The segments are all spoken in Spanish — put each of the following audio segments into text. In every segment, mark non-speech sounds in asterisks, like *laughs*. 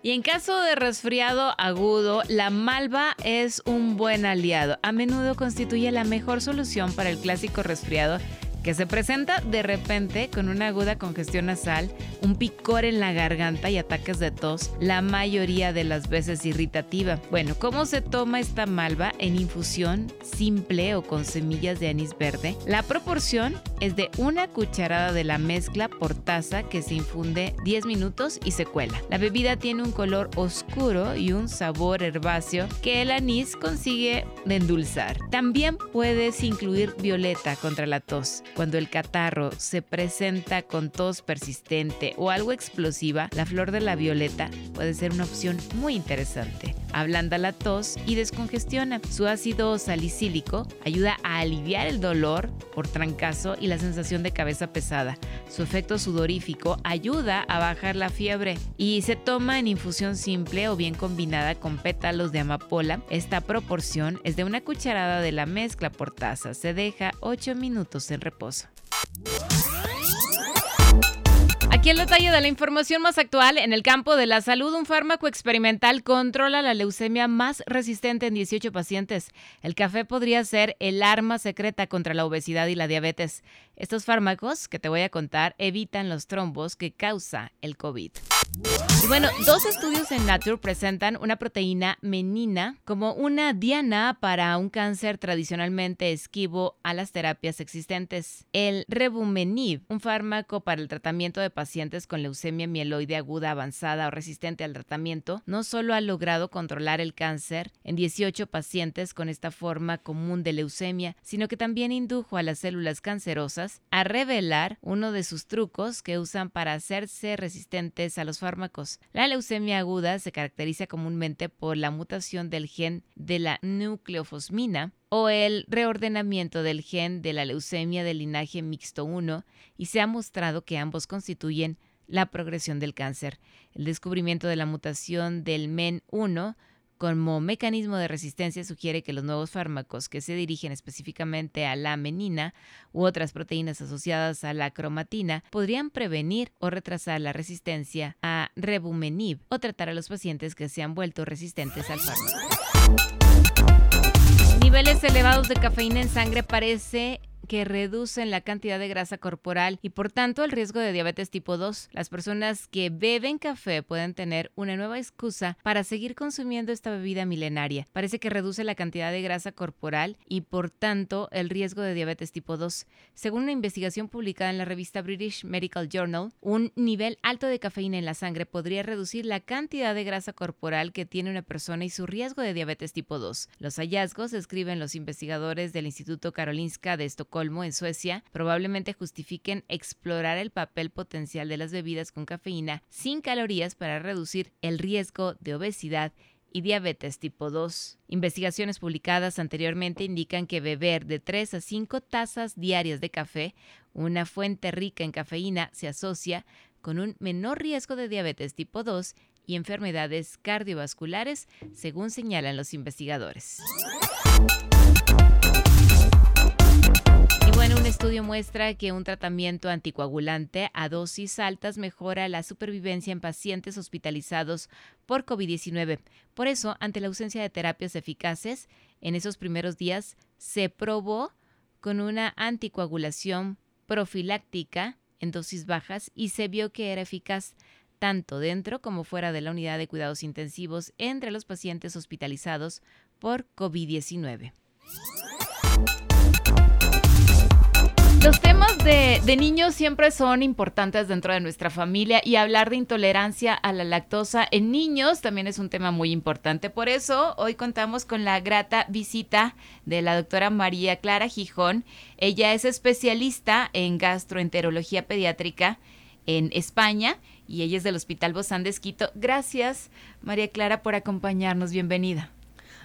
Y en caso de resfriado agudo, la malva es un buen aliado. A menudo constituye la mejor solución para el clásico resfriado que se presenta de repente con una aguda congestión nasal, un picor en la garganta y ataques de tos, la mayoría de las veces irritativa. Bueno, ¿cómo se toma esta malva en infusión simple o con semillas de anís verde? La proporción es de una cucharada de la mezcla por taza que se infunde 10 minutos y se cuela. La bebida tiene un color oscuro y un sabor herbáceo que el anís consigue endulzar. También puedes incluir violeta contra la tos. Cuando el catarro se presenta con tos persistente o algo explosiva, la flor de la violeta puede ser una opción muy interesante. Ablanda la tos y descongestiona. Su ácido salicílico ayuda a aliviar el dolor por trancazo y la sensación de cabeza pesada. Su efecto sudorífico ayuda a bajar la fiebre y se toma en infusión simple o bien combinada con pétalos de amapola. Esta proporción es de una cucharada de la mezcla por taza. Se deja 8 minutos en reposo. Aquí el detalle de la información más actual. En el campo de la salud, un fármaco experimental controla la leucemia más resistente en 18 pacientes. El café podría ser el arma secreta contra la obesidad y la diabetes. Estos fármacos que te voy a contar evitan los trombos que causa el COVID. Bueno, dos estudios en Nature presentan una proteína menina como una diana para un cáncer tradicionalmente esquivo a las terapias existentes. El Rebumenib, un fármaco para el tratamiento de pacientes con leucemia mieloide aguda avanzada o resistente al tratamiento, no solo ha logrado controlar el cáncer en 18 pacientes con esta forma común de leucemia, sino que también indujo a las células cancerosas a revelar uno de sus trucos que usan para hacerse resistentes a los fármacos. La leucemia aguda se caracteriza comúnmente por la mutación del gen de la nucleofosmina o el reordenamiento del gen de la leucemia del linaje mixto 1 y se ha mostrado que ambos constituyen la progresión del cáncer. El descubrimiento de la mutación del MEN1 como mecanismo de resistencia sugiere que los nuevos fármacos que se dirigen específicamente a la menina u otras proteínas asociadas a la cromatina podrían prevenir o retrasar la resistencia a rebumenib o tratar a los pacientes que se han vuelto resistentes al fármaco. Niveles elevados de cafeína en sangre parece que reducen la cantidad de grasa corporal y por tanto el riesgo de diabetes tipo 2. Las personas que beben café pueden tener una nueva excusa para seguir consumiendo esta bebida milenaria. Parece que reduce la cantidad de grasa corporal y por tanto el riesgo de diabetes tipo 2. Según una investigación publicada en la revista British Medical Journal, un nivel alto de cafeína en la sangre podría reducir la cantidad de grasa corporal que tiene una persona y su riesgo de diabetes tipo 2. Los hallazgos, escriben los investigadores del Instituto Karolinska de Estocolmo, en Suecia probablemente justifiquen explorar el papel potencial de las bebidas con cafeína sin calorías para reducir el riesgo de obesidad y diabetes tipo 2. Investigaciones publicadas anteriormente indican que beber de 3 a 5 tazas diarias de café, una fuente rica en cafeína, se asocia con un menor riesgo de diabetes tipo 2 y enfermedades cardiovasculares, según señalan los investigadores. Un estudio muestra que un tratamiento anticoagulante a dosis altas mejora la supervivencia en pacientes hospitalizados por COVID-19. Por eso, ante la ausencia de terapias eficaces, en esos primeros días se probó con una anticoagulación profiláctica en dosis bajas y se vio que era eficaz tanto dentro como fuera de la unidad de cuidados intensivos entre los pacientes hospitalizados por COVID-19. De, niños siempre son importantes dentro de nuestra familia y hablar de intolerancia a la lactosa en niños también es un tema muy importante. Por eso hoy contamos con la grata visita de la doctora María Clara Gijón. Ella es especialista en gastroenterología pediátrica en España y ella es del Hospital Bozán de Esquito. Gracias, María Clara, por acompañarnos. Bienvenida.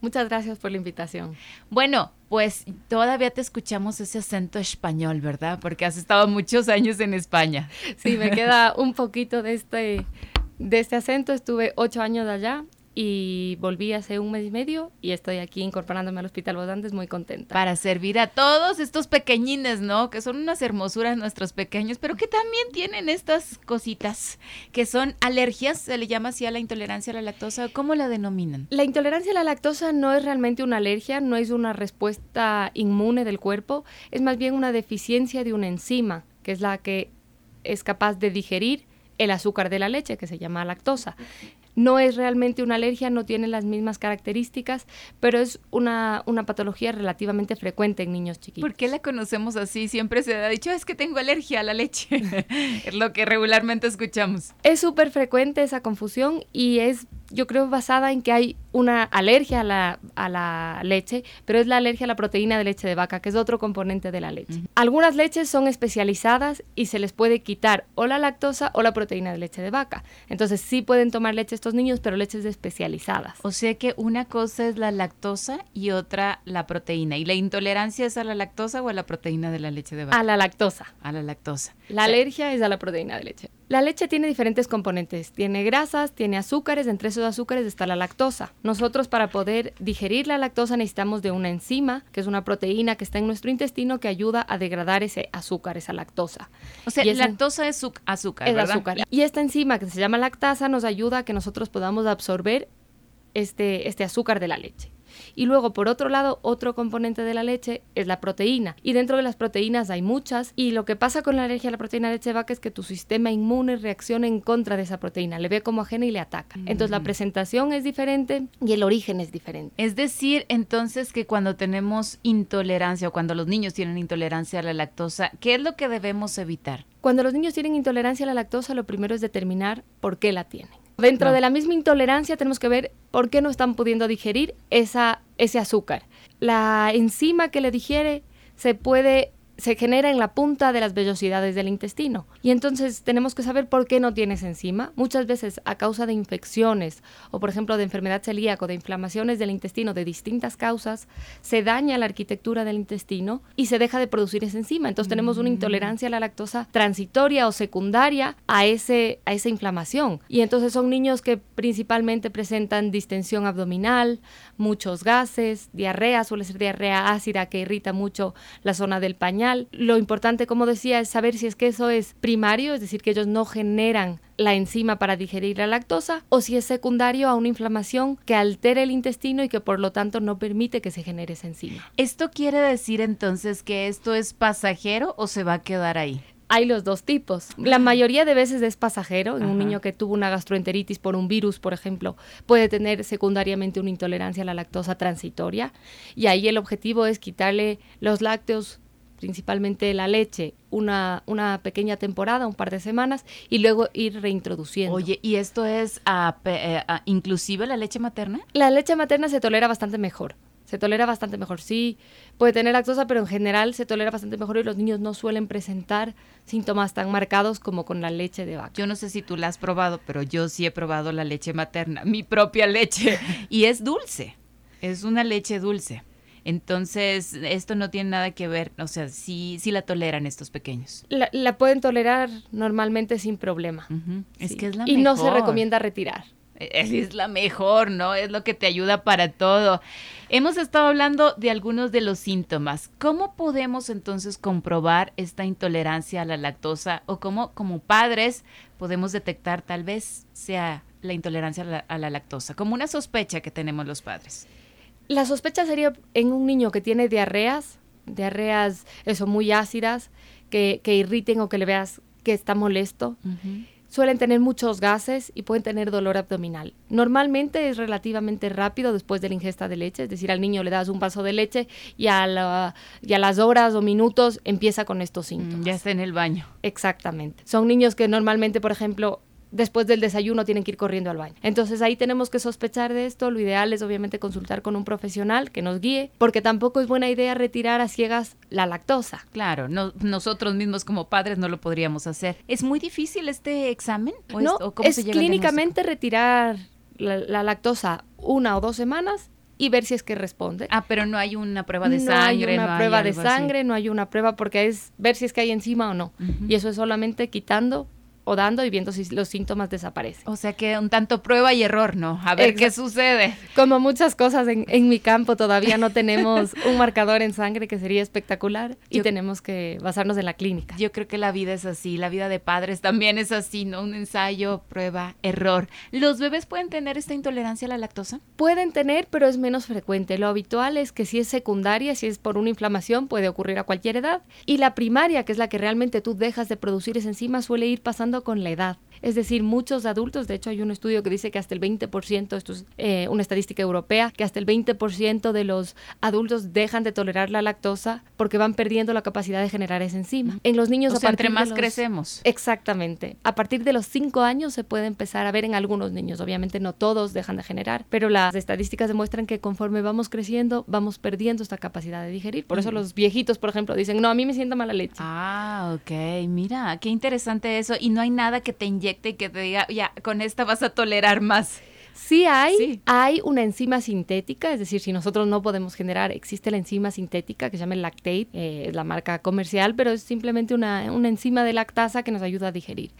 Muchas gracias por la invitación. Bueno, pues todavía te escuchamos ese acento español, ¿verdad? Porque has estado muchos años en España. Sí, me queda un poquito de este, de este acento. Estuve ocho años allá y volví hace un mes y medio y estoy aquí incorporándome al Hospital Bodantes muy contenta. Para servir a todos estos pequeñines, ¿no? Que son unas hermosuras nuestros pequeños, pero que también tienen estas cositas, que son alergias, se le llama así a la intolerancia a la lactosa, ¿cómo la denominan? La intolerancia a la lactosa no es realmente una alergia, no es una respuesta inmune del cuerpo, es más bien una deficiencia de una enzima, que es la que es capaz de digerir el azúcar de la leche, que se llama lactosa. No es realmente una alergia, no tiene las mismas características, pero es una, una patología relativamente frecuente en niños chiquitos. ¿Por qué la conocemos así? Siempre se ha dicho, es que tengo alergia a la leche. *laughs* es lo que regularmente escuchamos. Es súper frecuente esa confusión y es yo creo basada en que hay una alergia a la, a la, leche, pero es la alergia a la proteína de leche de vaca, que es otro componente de la leche. Algunas leches son especializadas y se les puede quitar o la lactosa o la proteína de leche de vaca. Entonces sí pueden tomar leche estos niños, pero leches especializadas. O sea que una cosa es la lactosa y otra la proteína. ¿Y la intolerancia es a la lactosa o a la proteína de la leche de vaca? A la lactosa. A la lactosa. La alergia es a la proteína de leche. La leche tiene diferentes componentes, tiene grasas, tiene azúcares, entre esos azúcares está la lactosa. Nosotros para poder digerir la lactosa necesitamos de una enzima, que es una proteína que está en nuestro intestino que ayuda a degradar ese azúcar, esa lactosa. O sea, la lactosa es azúcar, es azúcar. Y esta enzima que se llama lactasa nos ayuda a que nosotros podamos absorber este, este azúcar de la leche. Y luego, por otro lado, otro componente de la leche es la proteína. Y dentro de las proteínas hay muchas. Y lo que pasa con la alergia a la proteína de leche de vaca es que tu sistema inmune reacciona en contra de esa proteína, le ve como ajena y le ataca. Entonces la mm. presentación es diferente y el origen es diferente. Es decir, entonces que cuando tenemos intolerancia o cuando los niños tienen intolerancia a la lactosa, ¿qué es lo que debemos evitar? Cuando los niños tienen intolerancia a la lactosa, lo primero es determinar por qué la tienen. Dentro de la misma intolerancia tenemos que ver por qué no están pudiendo digerir esa, ese azúcar. La enzima que le digiere se puede se genera en la punta de las vellosidades del intestino. Y entonces tenemos que saber por qué no tienes enzima. Muchas veces a causa de infecciones o por ejemplo de enfermedad celíaca o de inflamaciones del intestino de distintas causas, se daña la arquitectura del intestino y se deja de producir esa enzima. Entonces tenemos una mm. intolerancia a la lactosa transitoria o secundaria a, ese, a esa inflamación. Y entonces son niños que principalmente presentan distensión abdominal, muchos gases, diarrea, suele ser diarrea ácida que irrita mucho la zona del pañal lo importante, como decía, es saber si es que eso es primario, es decir, que ellos no generan la enzima para digerir la lactosa, o si es secundario a una inflamación que altera el intestino y que por lo tanto no permite que se genere esa enzima. ¿Esto quiere decir entonces que esto es pasajero o se va a quedar ahí? hay los dos tipos. La mayoría de veces es pasajero. En un niño que tuvo una gastroenteritis por un virus, por ejemplo, puede tener secundariamente una intolerancia a la lactosa transitoria. Y ahí el objetivo es quitarle los lácteos principalmente la leche, una, una pequeña temporada, un par de semanas, y luego ir reintroduciendo. Oye, ¿y esto es eh, inclusive la leche materna? La leche materna se tolera bastante mejor. Se tolera bastante mejor. Sí, puede tener lactosa, pero en general se tolera bastante mejor y los niños no suelen presentar síntomas tan marcados como con la leche de vaca. Yo no sé si tú la has probado, pero yo sí he probado la leche materna, mi propia leche, *laughs* y es dulce. Es una leche dulce. Entonces, esto no tiene nada que ver, o sea, sí, sí la toleran estos pequeños. La, pueden tolerar normalmente sin problema. Es que es la y no se recomienda retirar. E, es la mejor, ¿no? Es lo que te ayuda para todo. Hemos estado hablando de algunos de los síntomas. ¿Cómo podemos entonces comprobar esta intolerancia a la lactosa o cómo como padres podemos detectar tal vez sea la intolerancia a la lactosa, como una sospecha que tenemos los padres? La sospecha sería en un niño que tiene diarreas, diarreas, eso, muy ácidas, que, que irriten o que le veas que está molesto. Suelen tener muchos gases y pueden tener dolor abdominal. Normalmente es relativamente rápido después de la ingesta de leche, es decir, al niño le das un vaso de leche y a, y a las horas o minutos empieza con estos mm, síntomas. ya está en el baño. Exactamente. Son niños que normalmente, por ejemplo, después del desayuno tienen que ir corriendo al baño. Entonces ahí tenemos que sospechar de esto. Lo ideal es obviamente consultar con un profesional que nos guíe, porque tampoco es buena idea retirar a ciegas la lactosa. Claro, no, nosotros mismos como padres no lo podríamos hacer. ¿Es muy difícil este examen? no, es, clínicamente retirar la, lactosa una o dos semanas y ver si es que responde. Ah, pero no hay una prueba de no sangre. hay una no prueba hay de así. sangre, no hay una prueba porque es ver si es que hay enzima o no. Y eso es solamente quitando o dando y viendo si los síntomas desaparecen. O sea que un tanto prueba y error, ¿no? A ver qué Exacto. sucede. Como muchas cosas en, en mi campo, todavía no tenemos *laughs* un marcador en sangre que sería espectacular y Yo- tenemos que basarnos en la clínica. Yo creo que la vida es así, la vida de padres también es así, ¿no? Un ensayo, prueba, error. ¿Los bebés pueden tener esta intolerancia a la lactosa? Pueden tener, pero es menos frecuente. Lo habitual es que si es secundaria, si es por una inflamación, puede ocurrir a cualquier edad. Y la primaria, que es la que realmente tú dejas de producir esa enzima, suele ir pasando con la edad. Es decir, muchos adultos, de hecho hay un estudio que dice que hasta el 20%, esto es eh, una estadística europea, que hasta el 20% de los adultos dejan de tolerar la lactosa porque van perdiendo la capacidad de generar esa enzima. En los niños O a sea, partir entre de más los- crecemos. Exactamente. A partir de los 5 años se puede empezar a ver en algunos niños. Obviamente no todos dejan de generar, pero las estadísticas demuestran que conforme vamos creciendo, vamos perdiendo esta capacidad de digerir. Por eso los viejitos, por ejemplo, dicen, no, a mí me sienta mala leche. Ah, ok. Mira, qué interesante eso. Y no hay nada que te inyecte y que te diga, ya, con esta vas a tolerar más. Sí hay, Sí. hay una enzima sintética, es decir, si nosotros no podemos generar, existe la enzima sintética que se llama el lactate, eh, es la marca comercial, pero es simplemente una, una enzima de lactasa que nos ayuda a digerir.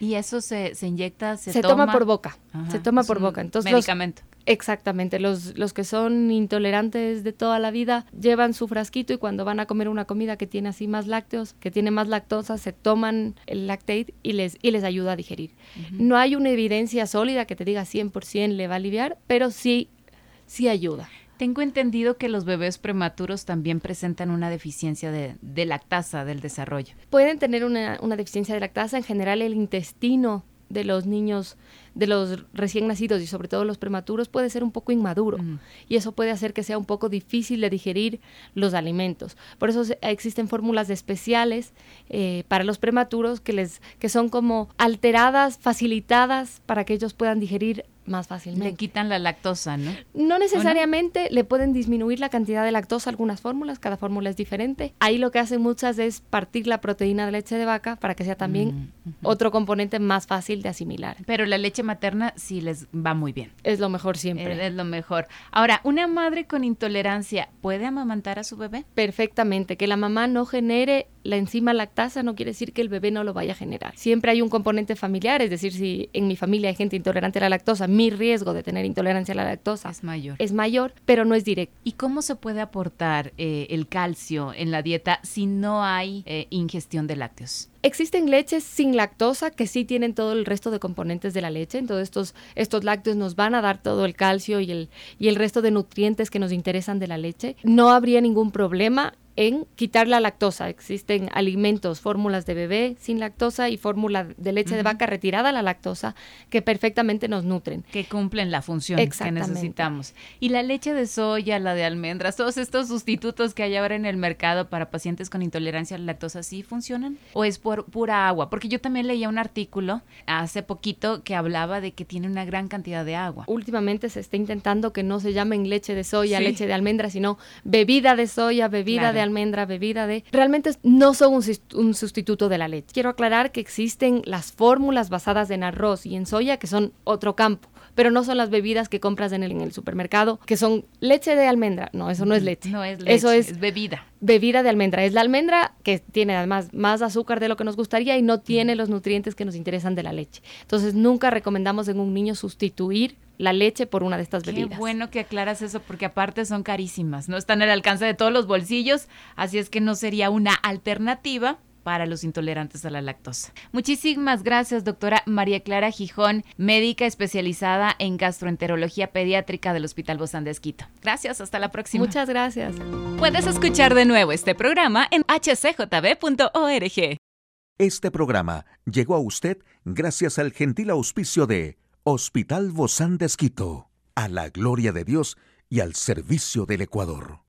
Y eso se, se inyecta, se, Se, toma. por boca, Ajá, se toma por boca. Entonces, los- medicamento. Exactamente, los, los que son intolerantes de toda la vida llevan su frasquito y cuando van a comer una comida que tiene así más lácteos, que tiene más lactosa, se toman el lactate y les, y les ayuda a digerir. No hay una evidencia sólida que te diga 100% le va a aliviar, pero sí, sí ayuda. Tengo entendido que los bebés prematuros también presentan una deficiencia de, de lactasa del desarrollo. Pueden tener una, una deficiencia de lactasa, en general el intestino de los niños, de los recién nacidos y sobre todo los prematuros puede ser un poco inmaduro y eso puede hacer que sea un poco difícil de digerir los alimentos. Por eso se- existen fórmulas especiales eh, para los prematuros que, les, que son como alteradas, facilitadas para que ellos puedan digerir más Le fácilmente. quitan la lactosa, ¿no? No necesariamente le pueden disminuir la cantidad de lactosa algunas fórmulas, cada fórmula es diferente. Ahí lo que hacen muchas es partir la proteína de leche de vaca para que sea también Mm, otro componente más fácil de asimilar. Pero la leche materna sí les va muy bien. Es lo mejor siempre. Eh, Es lo mejor. Ahora, ¿una madre con intolerancia puede amamantar a su bebé? Perfectamente, que la mamá no genere la enzima lactasa no quiere decir que el bebé no lo vaya a generar. Siempre hay un componente familiar, es decir, si en mi familia hay gente intolerante a la lactosa, mi riesgo de tener intolerancia a la lactosa Es mayor. es mayor, pero no es directo. ¿Y cómo se puede aportar eh, el calcio en la dieta si no hay eh, ingestión de lácteos? Existen leches sin lactosa que sí tienen todo el resto de componentes de la leche, entonces estos, estos lácteos nos van a dar todo el calcio y el, y el resto de nutrientes que nos interesan de la leche. No habría ningún problema en quitar la lactosa. Existen alimentos, fórmulas de bebé sin lactosa y fórmula de leche de vaca retirada la lactosa que perfectamente nos nutren. Que cumplen la función que necesitamos. Y la leche de soya, la de almendras, todos estos sustitutos que hay ahora en el mercado para pacientes con intolerancia a la lactosa, ¿sí funcionan? ¿O es por pura agua? Porque yo también leía un artículo hace poquito que hablaba de que tiene una gran cantidad de agua. Últimamente se está intentando que no se llamen leche de soya, Sí. leche de almendra, sino bebida de soya, bebida Claro. de almendra, bebida de... Realmente no son un, sustituto de la leche. Quiero aclarar que existen las fórmulas basadas en arroz y en soya, que son otro campo, pero no son las bebidas que compras en el, en el supermercado, que son leche de almendra. No, eso no es leche. No es leche, Eso es es bebida. bebida de almendra. Es la almendra que tiene además más azúcar de lo que nos gustaría y no tiene los nutrientes que nos interesan de la leche. Entonces nunca recomendamos en un niño sustituir la leche por una de estas Qué bebidas. bueno que aclaras eso porque aparte son carísimas, no están al alcance de todos los bolsillos, así es que no sería una alternativa para los intolerantes a la lactosa. Muchísimas gracias, doctora María Clara Gijón, médica especializada en gastroenterología pediátrica del Hospital Bozán de Esquito. Gracias, hasta la próxima. Muchas gracias. Puedes escuchar de nuevo este programa en hcjb.org. Este programa llegó a usted gracias al gentil auspicio de Hospital Bozán de Esquito, a la gloria de Dios y al servicio del Ecuador.